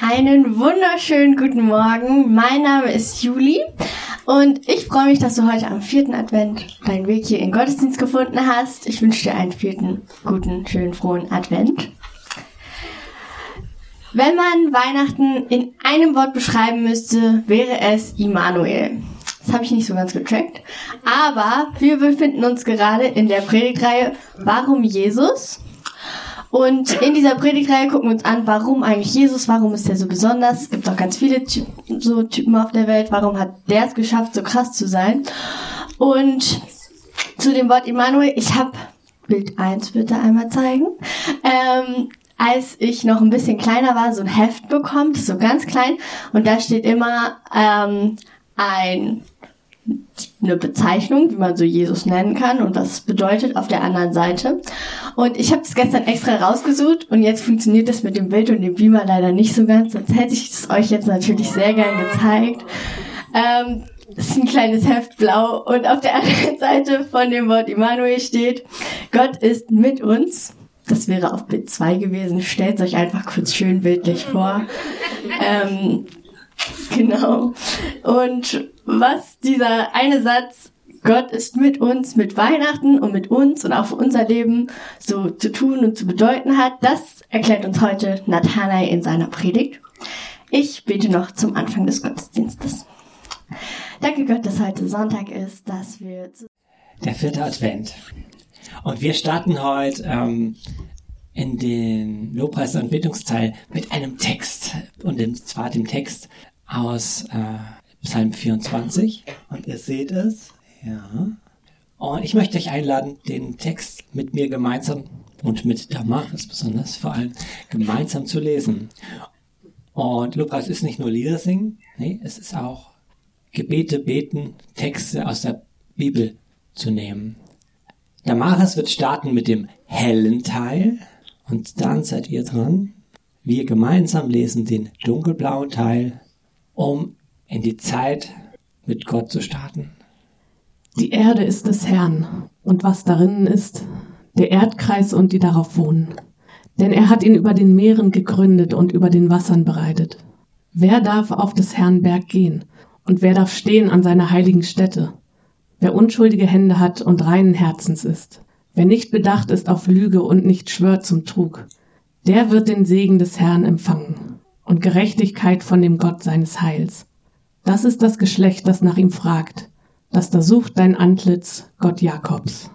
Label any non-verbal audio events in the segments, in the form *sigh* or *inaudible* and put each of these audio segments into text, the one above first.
Einen wunderschönen guten Morgen. Mein Name ist Juli und ich freue mich, dass du heute am vierten Advent deinen Weg hier in Gottesdienst gefunden hast. Ich wünsche dir einen vierten guten, schönen, frohen Advent. Wenn man Weihnachten in einem Wort beschreiben müsste, wäre es Immanuel. Das habe ich nicht so ganz getrackt. Aber wir befinden uns gerade in der Predigtreihe Warum Jesus? Und in dieser Predigtreihe gucken wir uns an, warum eigentlich Jesus, warum ist er so besonders? Es gibt auch ganz viele Ty so Typen auf der Welt. Warum hat der es geschafft, so krass zu sein? Und zu dem Wort Immanuel, ich habe Bild 1 bitte einmal zeigen. Ähm, als ich noch ein bisschen kleiner war, so ein Heft bekommen, so ganz klein. Und da steht immer ähm, ein eine Bezeichnung, wie man so Jesus nennen kann und was es bedeutet auf der anderen Seite. Und ich habe das gestern extra rausgesucht und jetzt funktioniert das mit dem Bild und dem Beamer leider nicht so ganz, sonst hätte ich es euch jetzt natürlich sehr gern gezeigt. Ähm, das ist ein kleines Heft blau und auf der *laughs* anderen Seite von dem Wort Immanuel steht, Gott ist mit uns. Das wäre auf Bild 2 gewesen. Stellt euch einfach kurz schön bildlich vor. Ähm, genau. Und was dieser eine Satz Gott ist mit uns, mit Weihnachten und mit uns und auch für unser Leben so zu tun und zu bedeuten hat, das erklärt uns heute Nathanael in seiner Predigt. Ich bete noch zum Anfang des Gottesdienstes. Danke Gott, dass heute Sonntag ist, dass wir... Der vierte Advent. Und wir starten heute ähm, in den Lobpreis- und Bittungsteil mit einem Text. Und zwar dem Text aus äh, Psalm 24. Und ihr seht es. Ja. Und ich möchte euch einladen, den Text mit mir gemeinsam und mit Damaris besonders vor allem gemeinsam zu lesen. Und Lobpreis ist nicht nur Lieder singen, nee, es ist auch Gebete beten, Texte aus der Bibel zu nehmen. Damaris wird starten mit dem hellen Teil und dann seid ihr dran. Wir gemeinsam lesen den dunkelblauen Teil, um in die Zeit mit Gott zu starten. Die Erde ist des Herrn und was darin ist, der Erdkreis und die darauf wohnen. Denn er hat ihn über den Meeren gegründet und über den Wassern bereitet. Wer darf auf des Herrn Berg gehen und wer darf stehen an seiner heiligen Stätte? Wer unschuldige Hände hat und reinen Herzens ist, wer nicht bedacht ist auf Lüge und nicht schwört zum Trug, der wird den Segen des Herrn empfangen und Gerechtigkeit von dem Gott seines Heils. Das ist das Geschlecht, das nach ihm fragt, das da sucht dein Antlitz, Gott Jakobs.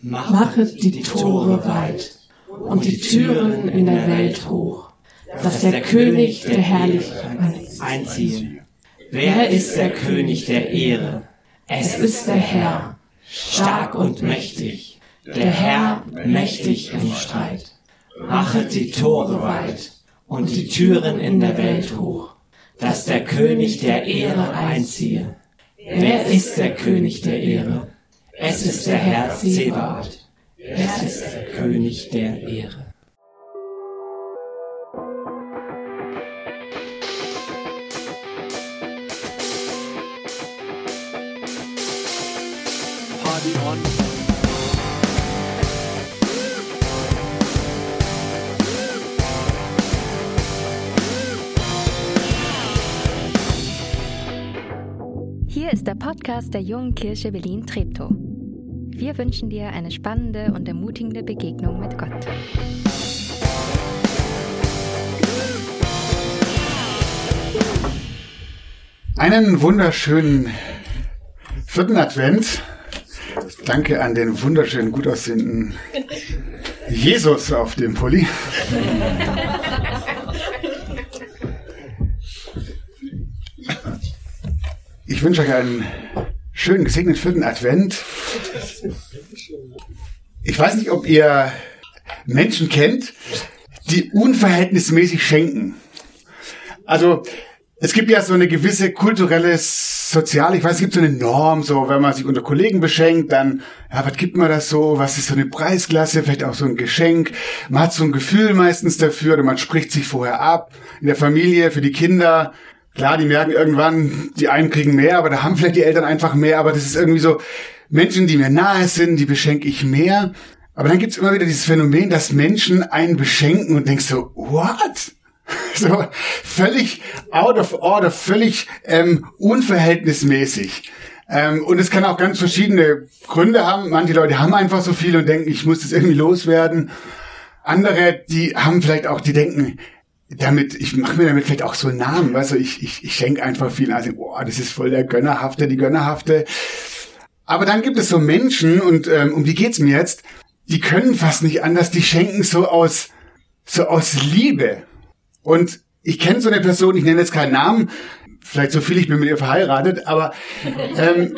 Machet die Tore weit und die Türen in der Welt hoch, dass der König der Herrlichkeit einziehe. Wer ist der König der Ehre? Es ist der Herr, stark und mächtig, der Herr mächtig im Streit. Machet die Tore weit und die Türen in der Welt hoch dass der König der Ehre einziehe. Wer ist der König der Ehre? Es ist der Herr Zebaoth. Es ist der König der Ehre. Party on. Hier ist der Podcast der Jungen Kirche Berlin-Treptow. Wir wünschen dir eine spannende und ermutigende Begegnung mit Gott. Einen wunderschönen vierten Advent. Danke an den wunderschönen, gut aussehenden Jesus auf dem Pulli. Wünsche euch einen schönen, gesegneten vierten Advent. Ich weiß nicht, ob ihr Menschen kennt, die unverhältnismäßig schenken. Also, es gibt ja so eine gewisse kulturelle, soziale, ich weiß, es gibt so eine Norm, so, wenn man sich unter Kollegen beschenkt, dann, ja, was gibt man das so? Was ist so eine Preisklasse? Vielleicht auch so ein Geschenk. Man hat so ein Gefühl meistens dafür, oder man spricht sich vorher ab. In der Familie, für die Kinder. Klar, die merken irgendwann, die einen kriegen mehr, aber da haben vielleicht die Eltern einfach mehr, aber das ist irgendwie so, Menschen, die mir nahe sind, die beschenke ich mehr. Aber dann gibt's immer wieder dieses Phänomen, dass Menschen einen beschenken und denkst so, what? *laughs* So völlig out of order, völlig ähm, unverhältnismäßig. Ähm, und es kann auch ganz verschiedene Gründe haben. Manche Leute haben einfach so viel und denken, ich muss das irgendwie loswerden. Andere, die haben vielleicht auch, die denken, damit, ich mache mir damit vielleicht auch so einen Namen, weißt du, ich, ich, ich schenke einfach viel, also, boah, das ist voll der Gönnerhafte, die Gönnerhafte. Aber dann gibt es so Menschen, und ähm, um die geht's mir jetzt, die können fast nicht anders, die schenken so aus, so aus Liebe. Und ich kenne so eine Person, ich nenne jetzt keinen Namen, vielleicht so viel, ich bin mit ihr verheiratet, aber ähm,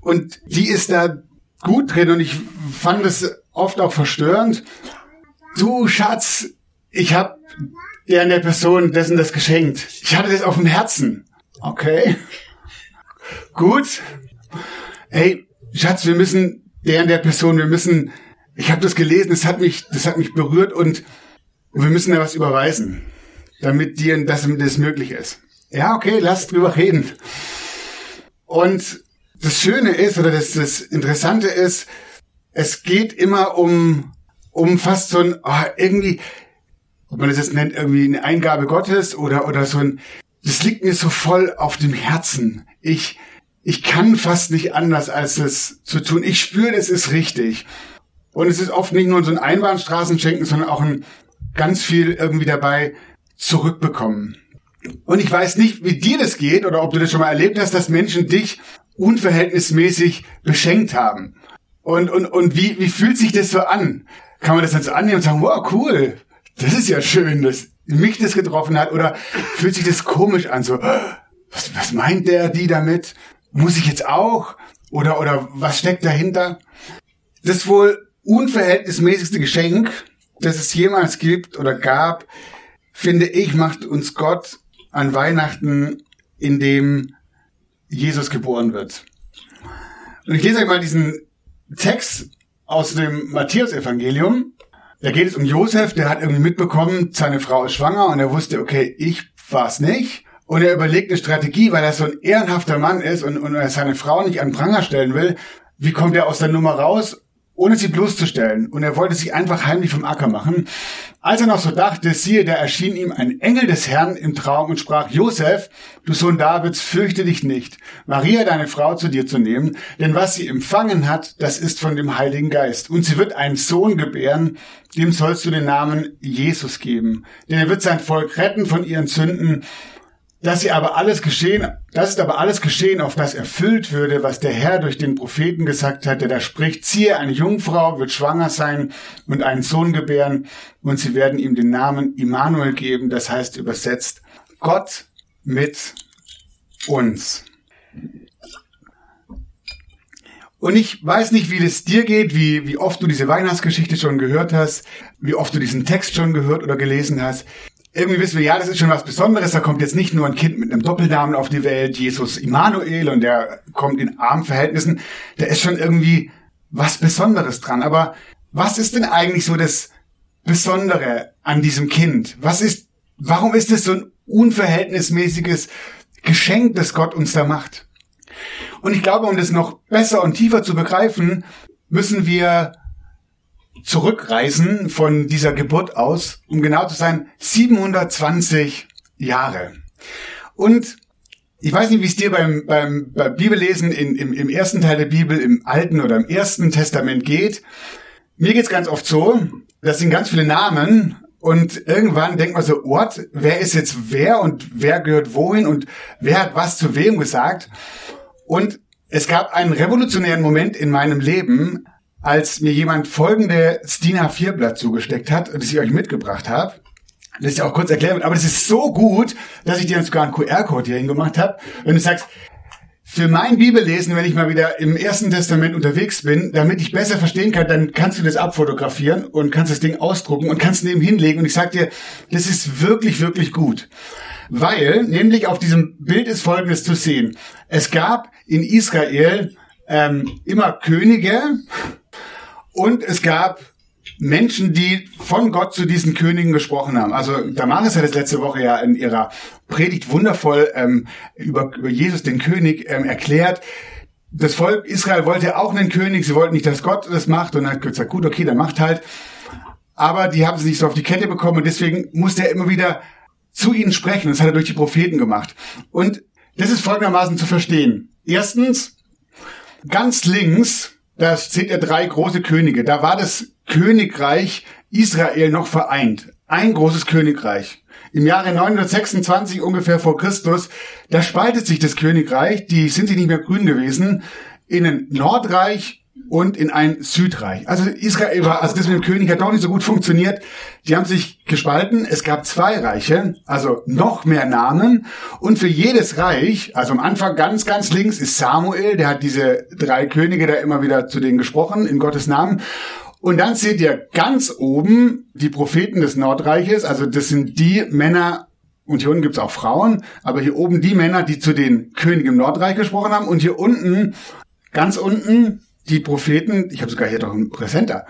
und die ist da gut drin und ich fand es oft auch verstörend. Du Schatz, ich habe der an der Person dessen das geschenkt. Ich hatte das auf dem Herzen. Okay. Gut. Ey, Schatz, wir müssen der an der Person, wir müssen, ich habe das gelesen, das hat mich, das hat mich berührt und wir müssen da was überweisen, damit dir das, das möglich ist. Ja, okay, lass drüber reden. Und das Schöne ist, oder das, das Interessante ist, es geht immer um, um fast so ein, oh, irgendwie, ob man das jetzt nennt, irgendwie eine Eingabe Gottes oder, oder so ein, das liegt mir so voll auf dem Herzen. Ich, ich kann fast nicht anders, als es zu tun. Ich spüre, das ist richtig. Und es ist oft nicht nur so ein Einbahnstraßenschenken, sondern auch ein ganz viel irgendwie dabei zurückbekommen. Und ich weiß nicht, wie dir das geht oder ob du das schon mal erlebt hast, dass Menschen dich unverhältnismäßig beschenkt haben. Und, und, und wie, wie fühlt sich das so an? Kann man das so annehmen und sagen, wow, cool, das ist ja schön, dass mich das getroffen hat? Oder fühlt sich das komisch an, so, was, was meint der, die damit? Muss ich jetzt auch? Oder, oder was steckt dahinter? Das wohl unverhältnismäßigste Geschenk, das es jemals gibt oder gab, finde ich, macht uns Gott an Weihnachten, in dem Jesus geboren wird. Und ich lese euch mal diesen Text aus dem Matthäus-Evangelium. Da geht es um Josef, der hat irgendwie mitbekommen, seine Frau ist schwanger und er wusste, okay, ich war's nicht. Und er überlegt eine Strategie, weil er so ein ehrenhafter Mann ist und, und er seine Frau nicht an Pranger stellen will. Wie kommt er aus der Nummer raus? Ohne sie bloßzustellen. Und er wollte sich einfach heimlich vom Acker machen. Als er noch so dachte, siehe, da erschien ihm ein Engel des Herrn im Traum und sprach, Josef, du Sohn Davids, fürchte dich nicht, Maria, deine Frau, zu dir zu nehmen, denn was sie empfangen hat, das ist von dem Heiligen Geist. Und sie wird einen Sohn gebären, dem sollst du den Namen Jesus geben. Denn er wird sein Volk retten von ihren Sünden dass sie aber alles geschehen, das ist aber alles geschehen, auf das erfüllt würde, was der Herr durch den Propheten gesagt hat, der da spricht, siehe, eine Jungfrau wird schwanger sein und einen Sohn gebären und sie werden ihm den Namen Immanuel geben, das heißt übersetzt Gott mit uns. Und ich weiß nicht, wie das dir geht, wie, wie oft du diese Weihnachtsgeschichte schon gehört hast, wie oft du diesen Text schon gehört oder gelesen hast irgendwie wissen wir, ja, das ist schon was Besonderes. Da kommt jetzt nicht nur ein Kind mit einem Doppelnamen auf die Welt, Jesus Immanuel, und der kommt in armen Verhältnissen. Da ist schon irgendwie was Besonderes dran. Aber was ist denn eigentlich so das Besondere an diesem Kind? Was ist, warum ist es so ein unverhältnismäßiges Geschenk, das Gott uns da macht? Und ich glaube, um das noch besser und tiefer zu begreifen, müssen wir zurückreisen von dieser Geburt aus, um genau zu sein, 720 Jahre. Und ich weiß nicht, wie es dir beim, beim, beim Bibellesen in, im, im ersten Teil der Bibel, im Alten oder im Ersten Testament geht. Mir geht's ganz oft so, das sind ganz viele Namen und irgendwann denkt man so, Ort, wer ist jetzt wer und wer gehört wohin und wer hat was zu wem gesagt. Und es gab einen revolutionären Moment in meinem Leben, als mir jemand folgende Stina 4 Blatt zugesteckt hat, das ich euch mitgebracht habe. Das ja auch kurz erklärt, aber das ist so gut, dass ich dir sogar einen QR-Code hier hingemacht habe. Wenn du sagst, für mein Bibellesen, wenn ich mal wieder im Ersten Testament unterwegs bin, damit ich besser verstehen kann, dann kannst du das abfotografieren und kannst das Ding ausdrucken und kannst neben hinlegen. Und ich sag dir, das ist wirklich, wirklich gut. Weil, nämlich auf diesem Bild ist Folgendes zu sehen. Es gab in Israel ähm, immer Könige, und es gab Menschen, die von Gott zu diesen Königen gesprochen haben. Also Damaris hat es letzte Woche ja in ihrer Predigt wundervoll ähm, über, über Jesus, den König, ähm, erklärt. Das Volk Israel wollte auch einen König, sie wollten nicht, dass Gott das macht und dann hat gesagt, gut, okay, dann macht halt. aber die haben es nicht so auf die Kette bekommen und deswegen musste er immer wieder zu ihnen sprechen. Das hat er durch die Propheten gemacht. Und das ist folgendermaßen zu verstehen. Erstens, ganz links, da seht ihr drei große Könige. Da war das Königreich Israel noch vereint. Ein großes Königreich. Im Jahre 926 ungefähr vor Christus, da spaltet sich das Königreich, die sind sich nicht mehr grün gewesen, in ein Nordreich und in ein Südreich. Also Israel war, also das mit dem König hat auch nicht so gut funktioniert. Die haben sich gespalten. Es gab zwei Reiche, also noch mehr Namen. Und für jedes Reich, also am Anfang ganz, ganz links ist Samuel, der hat diese drei Könige da immer wieder zu denen gesprochen, in Gottes Namen. Und dann seht ihr ganz oben die Propheten des Nordreiches, also das sind die Männer, und hier unten gibt's auch Frauen, aber hier oben die Männer, die zu den Königen im Nordreich gesprochen haben. Und hier unten, ganz unten, die Propheten, ich habe sogar hier doch einen Präsenter,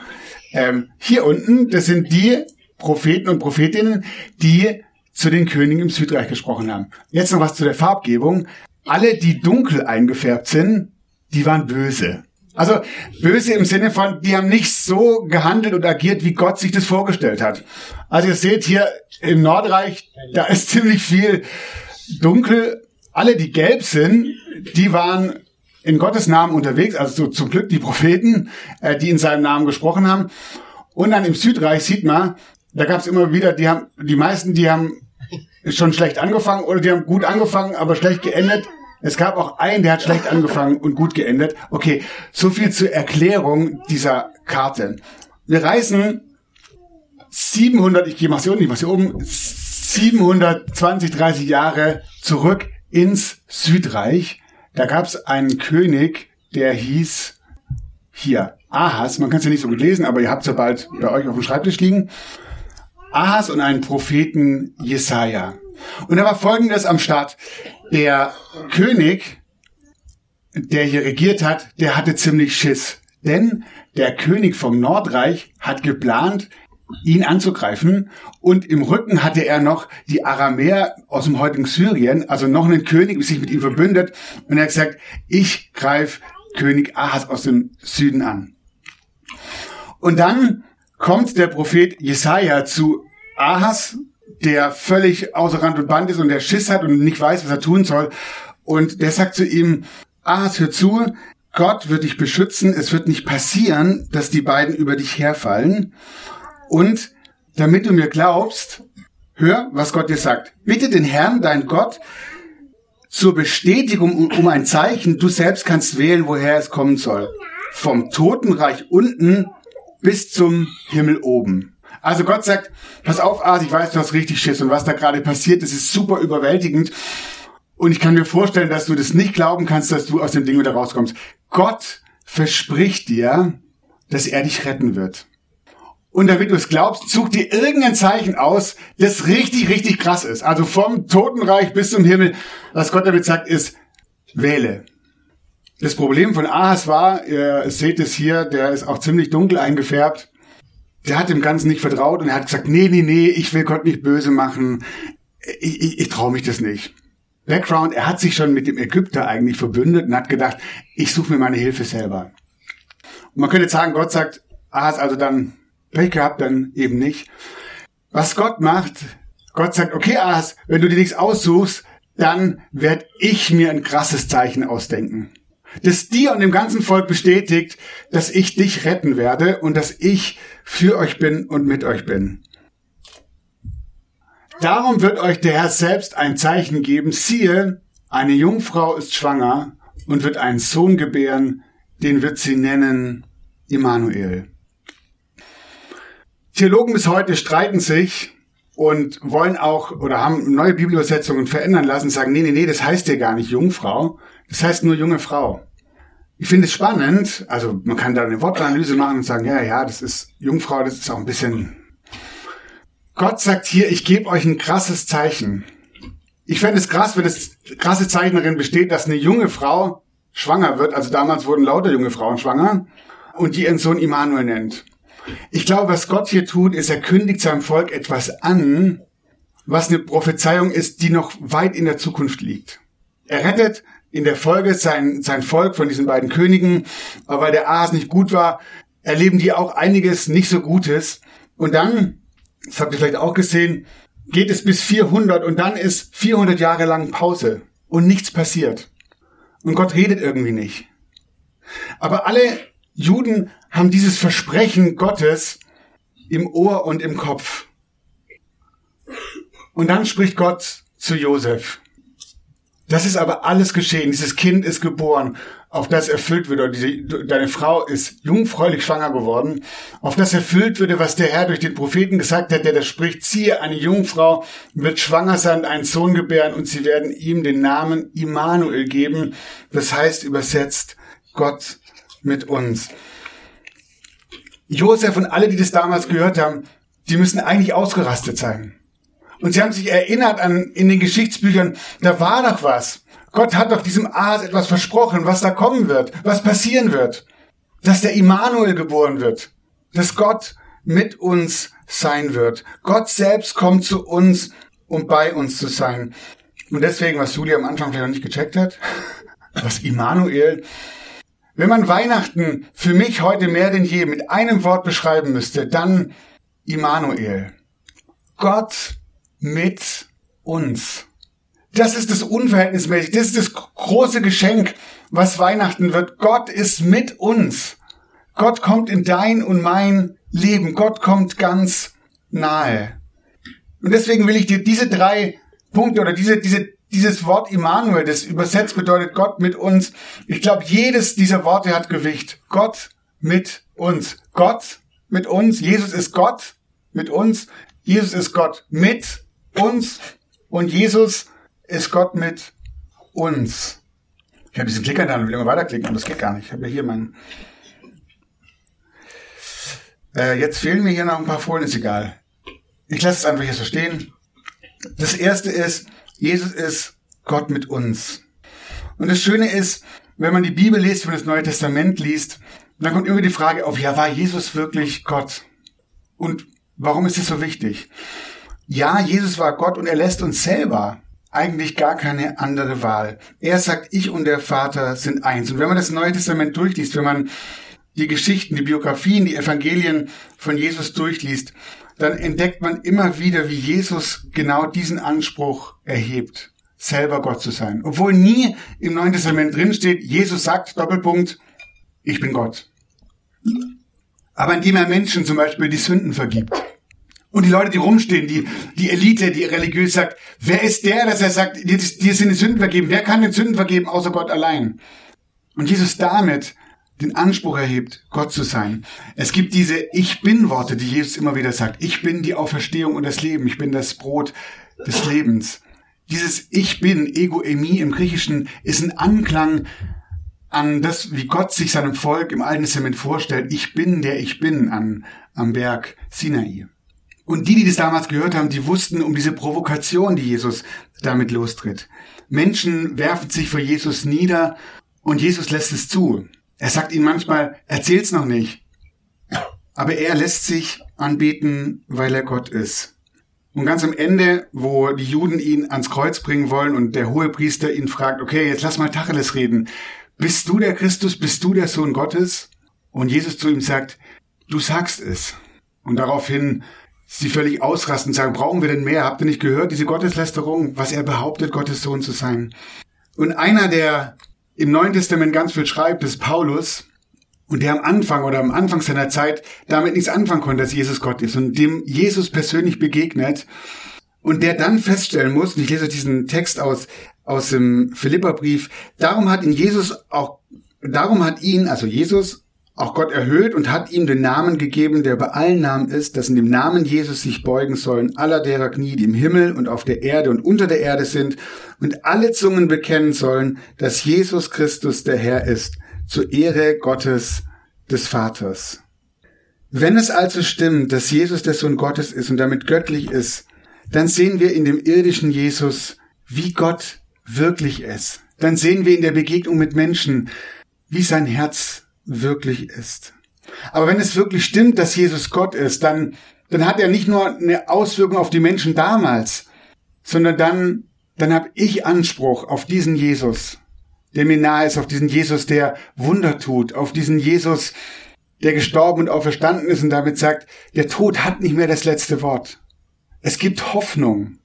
ähm, hier unten, das sind die Propheten und Prophetinnen, die zu den Königen im Südreich gesprochen haben. Jetzt noch was zu der Farbgebung. Alle, die dunkel eingefärbt sind, die waren böse. Also böse im Sinne von, die haben nicht so gehandelt und agiert, wie Gott sich das vorgestellt hat. Also ihr seht hier im Nordreich, da ist *laughs* ziemlich viel dunkel. Alle, die gelb sind, die waren in Gottes Namen unterwegs, also so, zum Glück die Propheten, äh, die in seinem Namen gesprochen haben. Und dann im Südreich sieht man, da gab es immer wieder, die haben, die meisten, die haben schon schlecht angefangen oder die haben gut angefangen, aber schlecht geendet. Es gab auch einen, der hat schlecht angefangen und gut geendet. Okay, so viel zur Erklärung dieser Karte. Wir reisen 700, ich gehe mal hier unten, ich mach hier oben, 720, 30 Jahre zurück ins Südreich. Da gab es einen König, der hieß hier Ahas. Man kann es ja nicht so gut lesen, aber ihr habt es ja bald bei euch auf dem Schreibtisch liegen. Ahas und einen Propheten Jesaja. Und da war Folgendes am Start. Der König, der hier regiert hat, der hatte ziemlich Schiss. Denn der König vom Nordreich hat geplant, ihn anzugreifen. Und im Rücken hatte er noch die Aramäer aus dem heutigen Syrien, also noch einen König, der sich mit ihm verbündet. Und er hat gesagt, ich greife König Ahas aus dem Süden an. Und dann kommt der Prophet Jesaja zu Ahas, der völlig außer Rand und Band ist und der Schiss hat und nicht weiß, was er tun soll. Und der sagt zu ihm, Ahas, hör zu, Gott wird dich beschützen, es wird nicht passieren, dass die beiden über dich herfallen. Und damit du mir glaubst, hör, was Gott dir sagt. Bitte den Herrn, dein Gott, zur Bestätigung um ein Zeichen. Du selbst kannst wählen, woher es kommen soll. Vom Totenreich unten bis zum Himmel oben. Also Gott sagt, pass auf, Ars, ich weiß, du hast richtig Schiss und was da gerade passiert, das ist super überwältigend. Und ich kann mir vorstellen, dass du das nicht glauben kannst, dass du aus dem Ding wieder rauskommst. Gott verspricht dir, dass er dich retten wird. Und damit du es glaubst, such dir irgendein Zeichen aus, das richtig, richtig krass ist. Also vom Totenreich bis zum Himmel. Was Gott damit sagt, ist, wähle. Das Problem von Ahas war, ihr seht es hier, der ist auch ziemlich dunkel eingefärbt. Der hat dem Ganzen nicht vertraut und er hat gesagt, nee, nee, nee, ich will Gott nicht böse machen. Ich, ich, ich traue mich das nicht. Background, er hat sich schon mit dem Ägypter eigentlich verbündet und hat gedacht, ich suche mir meine Hilfe selber. Und man könnte sagen, Gott sagt, Ahas, also dann Pech gehabt, dann eben nicht. Was Gott macht, Gott sagt, okay, Ahas, wenn du dir nichts aussuchst, dann werde ich mir ein krasses Zeichen ausdenken. Das dir und dem ganzen Volk bestätigt, dass ich dich retten werde und dass ich für euch bin und mit euch bin. Darum wird euch der Herr selbst ein Zeichen geben. Siehe, eine Jungfrau ist schwanger und wird einen Sohn gebären, den wird sie nennen Immanuel. Theologen bis heute streiten sich und wollen auch oder haben neue Bibelübersetzungen verändern lassen, sagen, nee, nee, nee, das heißt ja gar nicht Jungfrau, das heißt nur junge Frau. Ich finde es spannend, also man kann da eine Wortanalyse machen und sagen, ja, ja, das ist Jungfrau, das ist auch ein bisschen. Gott sagt hier, ich gebe euch ein krasses Zeichen. Ich fände es krass, wenn das krasse Zeichen darin besteht, dass eine junge Frau schwanger wird, also damals wurden lauter junge Frauen schwanger, und die ihren Sohn Immanuel nennt. Ich glaube, was Gott hier tut, ist, er kündigt seinem Volk etwas an, was eine Prophezeiung ist, die noch weit in der Zukunft liegt. Er rettet in der Folge sein, sein Volk von diesen beiden Königen, aber weil der Ahas nicht gut war, erleben die auch einiges nicht so Gutes. Und dann, das habt ihr vielleicht auch gesehen, geht es bis 400 und dann ist 400 Jahre lang Pause und nichts passiert. Und Gott redet irgendwie nicht. Aber alle Juden haben dieses Versprechen Gottes im Ohr und im Kopf. Und dann spricht Gott zu Josef. Das ist aber alles geschehen. Dieses Kind ist geboren, auf das erfüllt würde, oder diese, deine Frau ist jungfräulich schwanger geworden, auf das erfüllt würde, was der Herr durch den Propheten gesagt hat, der das spricht, siehe, eine Jungfrau wird schwanger sein, einen Sohn gebären und sie werden ihm den Namen Immanuel geben. Das heißt übersetzt Gott mit uns. Josef und alle, die das damals gehört haben, die müssen eigentlich ausgerastet sein. Und sie haben sich erinnert an, in den Geschichtsbüchern, da war doch was. Gott hat doch diesem Ahas etwas versprochen, was da kommen wird, was passieren wird. Dass der Immanuel geboren wird. Dass Gott mit uns sein wird. Gott selbst kommt zu uns, um bei uns zu sein. Und deswegen, was Julia am Anfang vielleicht noch nicht gecheckt hat, *laughs* was Immanuel, wenn man Weihnachten für mich heute mehr denn je mit einem Wort beschreiben müsste, dann Immanuel. Gott mit uns. Das ist das Unverhältnismäßig. Das ist das große Geschenk, was Weihnachten wird. Gott ist mit uns. Gott kommt in dein und mein Leben. Gott kommt ganz nahe. Und deswegen will ich dir diese drei Punkte oder diese, diese, dieses Wort Immanuel, das übersetzt bedeutet Gott mit uns. Ich glaube, jedes dieser Worte hat Gewicht. Gott mit uns. Gott mit uns. Jesus ist Gott mit uns. Jesus ist Gott mit uns und Jesus ist Gott mit uns. Ich habe diesen Klicker da und will immer weiterklicken, aber das geht gar nicht. Ich habe ja hier meinen. Äh, jetzt fehlen mir hier noch ein paar Folien, ist egal. Ich lasse es einfach hier so stehen. Das erste ist, Jesus ist Gott mit uns. Und das Schöne ist, wenn man die Bibel liest, wenn man das Neue Testament liest, dann kommt immer die Frage auf, ja, war Jesus wirklich Gott? Und warum ist es so wichtig? Ja, Jesus war Gott und er lässt uns selber eigentlich gar keine andere Wahl. Er sagt, ich und der Vater sind eins. Und wenn man das Neue Testament durchliest, wenn man die Geschichten, die Biografien, die Evangelien von Jesus durchliest, dann entdeckt man immer wieder, wie Jesus genau diesen Anspruch erhebt, selber Gott zu sein. Obwohl nie im Neuen Testament drinsteht, Jesus sagt, Doppelpunkt, ich bin Gott. Aber indem er Menschen zum Beispiel die Sünden vergibt und die Leute, die rumstehen, die, die Elite, die religiös sagt, wer ist der, dass er sagt, dir, sind die Sünden vergeben? Wer kann den Sünden vergeben, außer Gott allein? Und Jesus damit den Anspruch erhebt, Gott zu sein. Es gibt diese Ich bin Worte, die Jesus immer wieder sagt. Ich bin die Auferstehung und das Leben. Ich bin das Brot des Lebens. Dieses Ich bin, Ego Emi im Griechischen, ist ein Anklang an das, wie Gott sich seinem Volk im Alten Testament vorstellt. Ich bin der Ich bin an, am Berg Sinai. Und die, die das damals gehört haben, die wussten um diese Provokation, die Jesus damit lostritt. Menschen werfen sich vor Jesus nieder und Jesus lässt es zu. Er sagt ihnen manchmal, erzähl's noch nicht. Aber er lässt sich anbeten, weil er Gott ist. Und ganz am Ende, wo die Juden ihn ans Kreuz bringen wollen und der hohe Priester ihn fragt, okay, jetzt lass mal Tacheles reden. Bist du der Christus? Bist du der Sohn Gottes? Und Jesus zu ihm sagt, du sagst es. Und daraufhin sie völlig ausrasten und sagen, brauchen wir denn mehr? Habt ihr nicht gehört, diese Gotteslästerung, was er behauptet, Gottes Sohn zu sein? Und einer, der im Neuen Testament ganz viel schreibt, ist Paulus. Und der am Anfang oder am Anfang seiner Zeit damit nichts anfangen konnte, dass Jesus Gott ist und dem Jesus persönlich begegnet und der dann feststellen muss, und ich lese diesen Text aus, aus dem Philipperbrief, darum hat ihn Jesus auch, darum hat ihn, also Jesus, auch Gott erhöht und hat ihm den Namen gegeben, der bei allen Namen ist, dass in dem Namen Jesus sich beugen sollen aller derer Knie, die im Himmel und auf der Erde und unter der Erde sind, und alle Zungen bekennen sollen, dass Jesus Christus der Herr ist, zur Ehre Gottes des Vaters. Wenn es also stimmt, dass Jesus der Sohn Gottes ist und damit göttlich ist, dann sehen wir in dem irdischen Jesus, wie Gott wirklich ist. Dann sehen wir in der Begegnung mit Menschen, wie sein Herz wirklich ist. Aber wenn es wirklich stimmt, dass Jesus Gott ist, dann, dann hat er nicht nur eine Auswirkung auf die Menschen damals, sondern dann, dann habe ich Anspruch auf diesen Jesus, der mir nahe ist, auf diesen Jesus, der Wunder tut, auf diesen Jesus, der gestorben und auferstanden ist und damit sagt, der Tod hat nicht mehr das letzte Wort. Es gibt Hoffnung.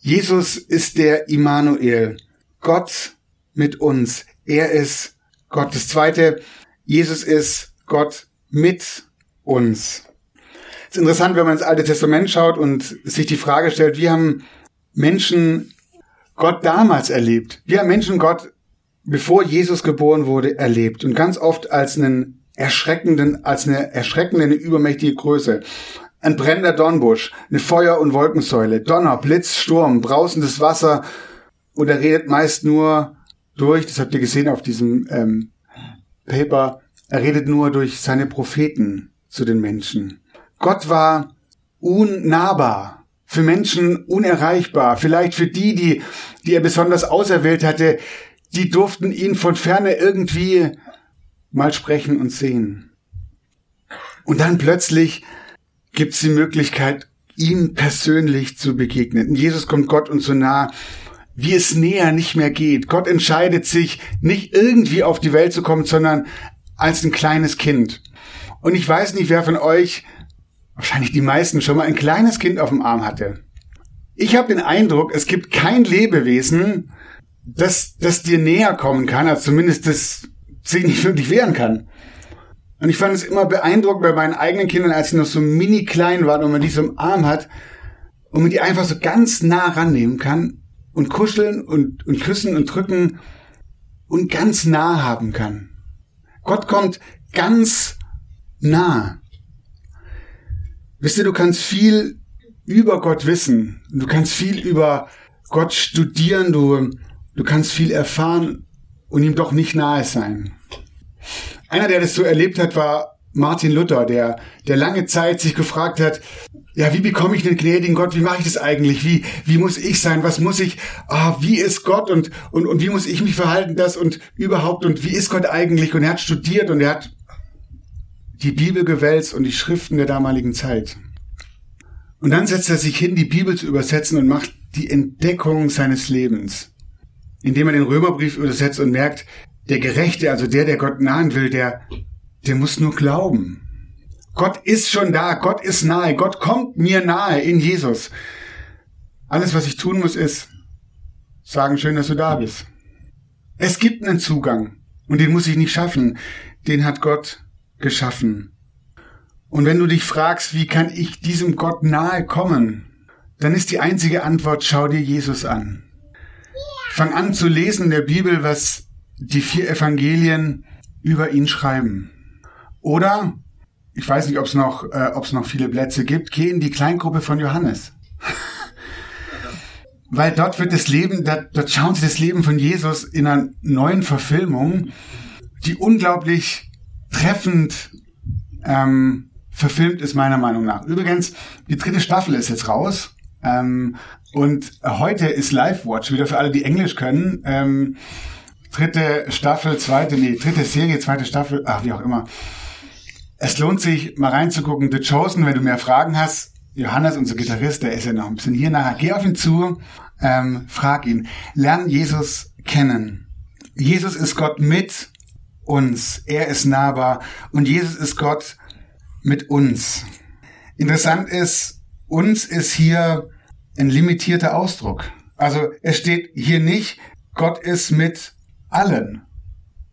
Jesus ist der Immanuel, Gott mit uns. Er ist Gott. Das zweite, Jesus ist Gott mit uns. Es ist interessant, wenn man ins Alte Testament schaut und sich die Frage stellt, wie haben Menschen Gott damals erlebt? Wie haben Menschen Gott, bevor Jesus geboren wurde, erlebt? Und ganz oft als einen erschreckenden, als eine erschreckende, eine übermächtige Größe. Ein brennender Dornbusch, eine Feuer- und Wolkensäule, Donner, Blitz, Sturm, brausendes Wasser. Und er redet meist nur durch, das habt ihr gesehen auf diesem ähm, Paper, er redet nur durch seine Propheten zu den Menschen. Gott war unnahbar, für Menschen unerreichbar, vielleicht für die, die, die er besonders auserwählt hatte, die durften ihn von ferne irgendwie mal sprechen und sehen. Und dann plötzlich gibt es die Möglichkeit, ihm persönlich zu begegnen. Jesus kommt Gott uns so nah, wie es näher nicht mehr geht. Gott entscheidet sich, nicht irgendwie auf die Welt zu kommen, sondern als ein kleines Kind. Und ich weiß nicht, wer von euch, wahrscheinlich die meisten, schon mal ein kleines Kind auf dem Arm hatte. Ich habe den Eindruck, es gibt kein Lebewesen, das, das dir näher kommen kann, also zumindest das sich nicht wirklich wehren kann. Und ich fand es immer beeindruckend bei meinen eigenen Kindern, als sie noch so mini klein waren und man die so im Arm hat und man die einfach so ganz nah rannehmen kann und kuscheln und, und küssen und drücken und ganz nah haben kann. Gott kommt ganz nah. Wisst ihr, du kannst viel über Gott wissen. Du kannst viel über Gott studieren. Du, du kannst viel erfahren und ihm doch nicht nahe sein. Einer, der das so erlebt hat, war Martin Luther, der, der lange Zeit sich gefragt hat, ja, wie bekomme ich den gnädigen Gott? Wie mache ich das eigentlich? Wie, wie muss ich sein? Was muss ich? Ah, wie ist Gott? Und, und, und wie muss ich mich verhalten? Das und überhaupt? Und wie ist Gott eigentlich? Und er hat studiert und er hat die Bibel gewälzt und die Schriften der damaligen Zeit. Und dann setzt er sich hin, die Bibel zu übersetzen und macht die Entdeckung seines Lebens. Indem er den Römerbrief übersetzt und merkt, der Gerechte, also der, der Gott nahen will, der, der muss nur glauben. Gott ist schon da, Gott ist nahe, Gott kommt mir nahe in Jesus. Alles, was ich tun muss, ist sagen, schön, dass du da bist. Es gibt einen Zugang und den muss ich nicht schaffen, den hat Gott geschaffen. Und wenn du dich fragst, wie kann ich diesem Gott nahe kommen, dann ist die einzige Antwort, schau dir Jesus an. Fang an zu lesen in der Bibel, was die vier Evangelien über ihn schreiben. Oder ich weiß nicht, ob es noch, äh, ob es noch viele Plätze gibt, geh in die Kleingruppe von Johannes. *laughs* Weil dort wird das Leben, dort, dort schauen sie das Leben von Jesus in einer neuen Verfilmung, die unglaublich treffend ähm, verfilmt ist, meiner Meinung nach. Übrigens, die dritte Staffel ist jetzt raus. Ähm, und heute ist Live Watch wieder für alle, die Englisch können. Ähm, dritte Staffel, zweite, nee, dritte Serie, zweite Staffel, ach, wie auch immer. Es lohnt sich, mal reinzugucken. The Chosen, wenn du mehr Fragen hast, Johannes, unser Gitarrist, der ist ja noch ein bisschen hier nachher. Geh auf ihn zu, ähm, frag ihn. Lern Jesus kennen. Jesus ist Gott mit uns. Er ist nahbar. Und Jesus ist Gott mit uns. Interessant ist, uns ist hier ein limitierter Ausdruck. Also es steht hier nicht, Gott ist mit allen.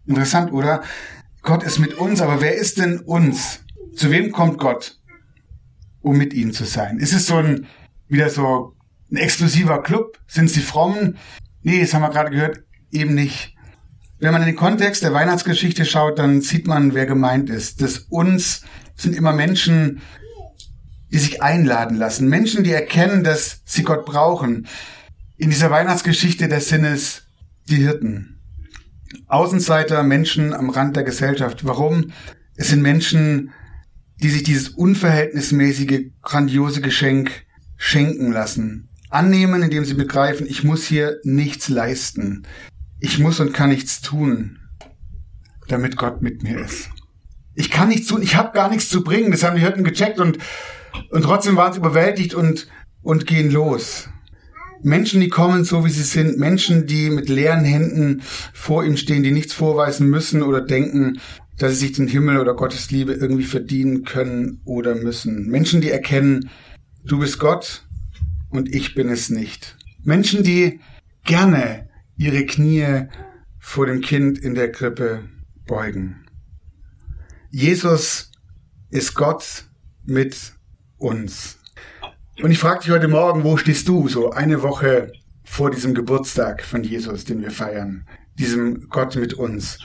Interessant, oder? Gott ist mit uns, aber wer ist denn uns? Zu wem kommt Gott, um mit ihm zu sein? Ist es so ein, wieder so ein exklusiver Club? Sind sie frommen? Nee, das haben wir gerade gehört, eben nicht. Wenn man in den Kontext der Weihnachtsgeschichte schaut, dann sieht man, wer gemeint ist. Das uns sind immer Menschen, die sich einladen lassen. Menschen, die erkennen, dass sie Gott brauchen. In dieser Weihnachtsgeschichte der Sinn ist die Hirten. Außenseiter, Menschen am Rand der Gesellschaft. Warum? Es sind Menschen, die sich dieses unverhältnismäßige, grandiose Geschenk schenken lassen. Annehmen, indem sie begreifen, ich muss hier nichts leisten. Ich muss und kann nichts tun, damit Gott mit mir ist. Ich kann nichts tun, ich habe gar nichts zu bringen. Das haben die Hirten gecheckt und, und trotzdem waren sie überwältigt und, und gehen los. Menschen, die kommen so wie sie sind, Menschen, die mit leeren Händen vor ihm stehen, die nichts vorweisen müssen oder denken, dass sie sich den Himmel oder Gottes Liebe irgendwie verdienen können oder müssen. Menschen, die erkennen, du bist Gott und ich bin es nicht. Menschen, die gerne ihre Knie vor dem Kind in der Krippe beugen. Jesus ist Gott mit uns. Und ich frage dich heute Morgen, wo stehst du so eine Woche vor diesem Geburtstag von Jesus, den wir feiern, diesem Gott mit uns?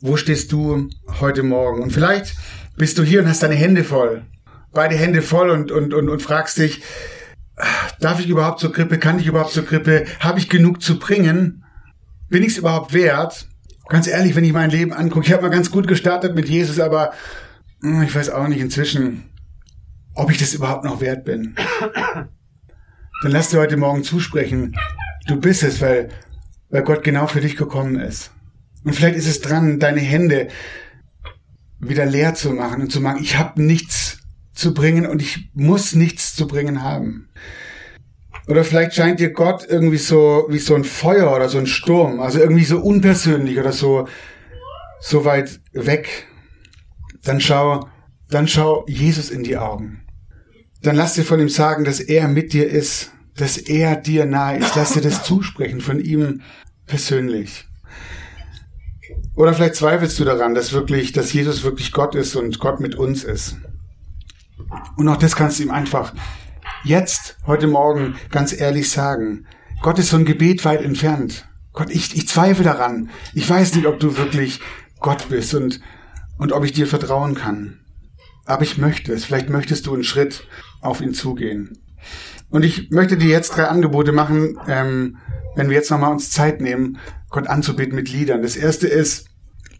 Wo stehst du heute Morgen? Und vielleicht bist du hier und hast deine Hände voll, beide Hände voll und, und, und, und fragst dich, darf ich überhaupt zur Krippe? Kann ich überhaupt zur Krippe? Habe ich genug zu bringen? Bin ich es überhaupt wert? Ganz ehrlich, wenn ich mein Leben angucke, ich habe mal ganz gut gestartet mit Jesus, aber hm, ich weiß auch nicht inzwischen, ob ich das überhaupt noch wert bin. Dann lass dir heute Morgen zusprechen, du bist es, weil, weil Gott genau für dich gekommen ist. Und vielleicht ist es dran, deine Hände wieder leer zu machen und zu machen, ich habe nichts zu bringen und ich muss nichts zu bringen haben. Oder vielleicht scheint dir Gott irgendwie so wie so ein Feuer oder so ein Sturm, also irgendwie so unpersönlich oder so so weit weg. Dann schau, dann schau Jesus in die Augen. Dann lass dir von ihm sagen, dass er mit dir ist, dass er dir nahe ist. Lass dir das *laughs* zusprechen von ihm persönlich. Oder vielleicht zweifelst du daran, dass wirklich, dass Jesus wirklich Gott ist und Gott mit uns ist. Und auch das kannst du ihm einfach jetzt, heute Morgen, ganz ehrlich sagen. Gott ist so ein Gebet weit entfernt. Gott, ich, ich zweifle daran. Ich weiß nicht, ob du wirklich Gott bist und, und ob ich dir vertrauen kann. Aber ich möchte es. Vielleicht möchtest du einen Schritt auf ihn zugehen. Und ich möchte dir jetzt drei Angebote machen, ähm, wenn wir jetzt nochmal uns Zeit nehmen, Gott anzubeten mit Liedern. Das erste ist,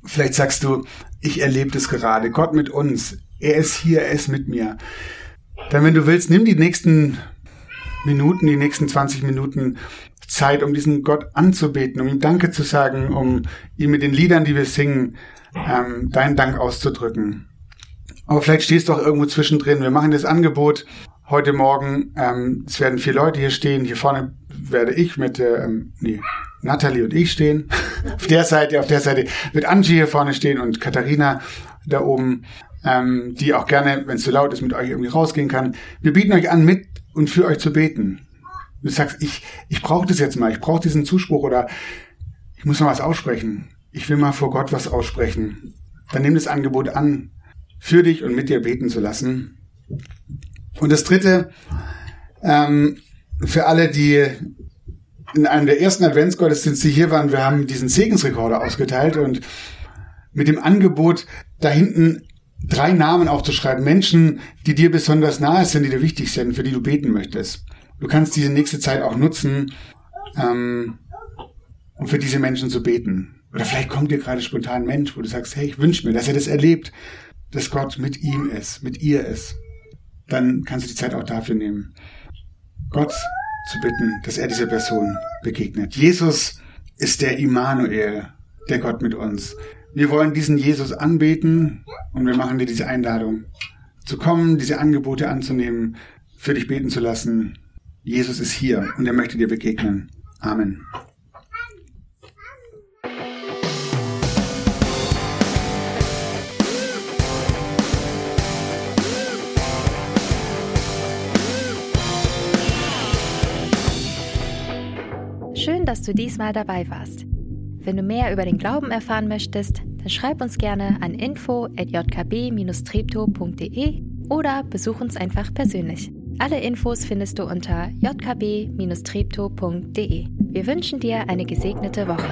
vielleicht sagst du, ich erlebe das gerade. Gott mit uns. Er ist hier, er ist mit mir. Dann, wenn du willst, nimm die nächsten Minuten, die nächsten 20 Minuten Zeit, um diesen Gott anzubeten, um ihm Danke zu sagen, um ihm mit den Liedern, die wir singen, ähm, deinen Dank auszudrücken. Aber vielleicht stehst du auch irgendwo zwischendrin. Wir machen das Angebot heute Morgen. Ähm, es werden vier Leute hier stehen. Hier vorne werde ich mit ähm, nee, Natalie und ich stehen. *laughs* auf der Seite, auf der Seite wird Angie hier vorne stehen und Katharina da oben ähm, die auch gerne, wenn es zu so laut ist, mit euch irgendwie rausgehen kann. Wir bieten euch an, mit und für euch zu beten. Du sagst, ich, ich brauche das jetzt mal, ich brauche diesen Zuspruch oder ich muss mal was aussprechen. Ich will mal vor Gott was aussprechen. Dann nimm das Angebot an, für dich und mit dir beten zu lassen. Und das Dritte, ähm, für alle, die in einem der ersten Adventsgottesdienste hier waren, wir haben diesen Segensrekorder ausgeteilt und mit dem Angebot, da hinten drei Namen aufzuschreiben, Menschen, die dir besonders nahe sind, die dir wichtig sind, für die du beten möchtest. Du kannst diese nächste Zeit auch nutzen, ähm, um für diese Menschen zu beten. Oder vielleicht kommt dir gerade spontan ein Mensch, wo du sagst, hey, ich wünsche mir, dass er das erlebt, dass Gott mit ihm ist, mit ihr ist. Dann kannst du die Zeit auch dafür nehmen, Gott zu bitten, dass er dieser Person begegnet. Jesus ist der Immanuel, der Gott mit uns. Wir wollen diesen Jesus anbeten und wir machen dir diese Einladung zu kommen, diese Angebote anzunehmen, für dich beten zu lassen. Jesus ist hier und er möchte dir begegnen. Amen. Dass du diesmal dabei warst. Wenn du mehr über den Glauben erfahren möchtest, dann schreib uns gerne an info@jkb-treptow.de oder besuch uns einfach persönlich. Alle Infos findest du unter jkb-treptow.de. Wir wünschen dir eine gesegnete Woche.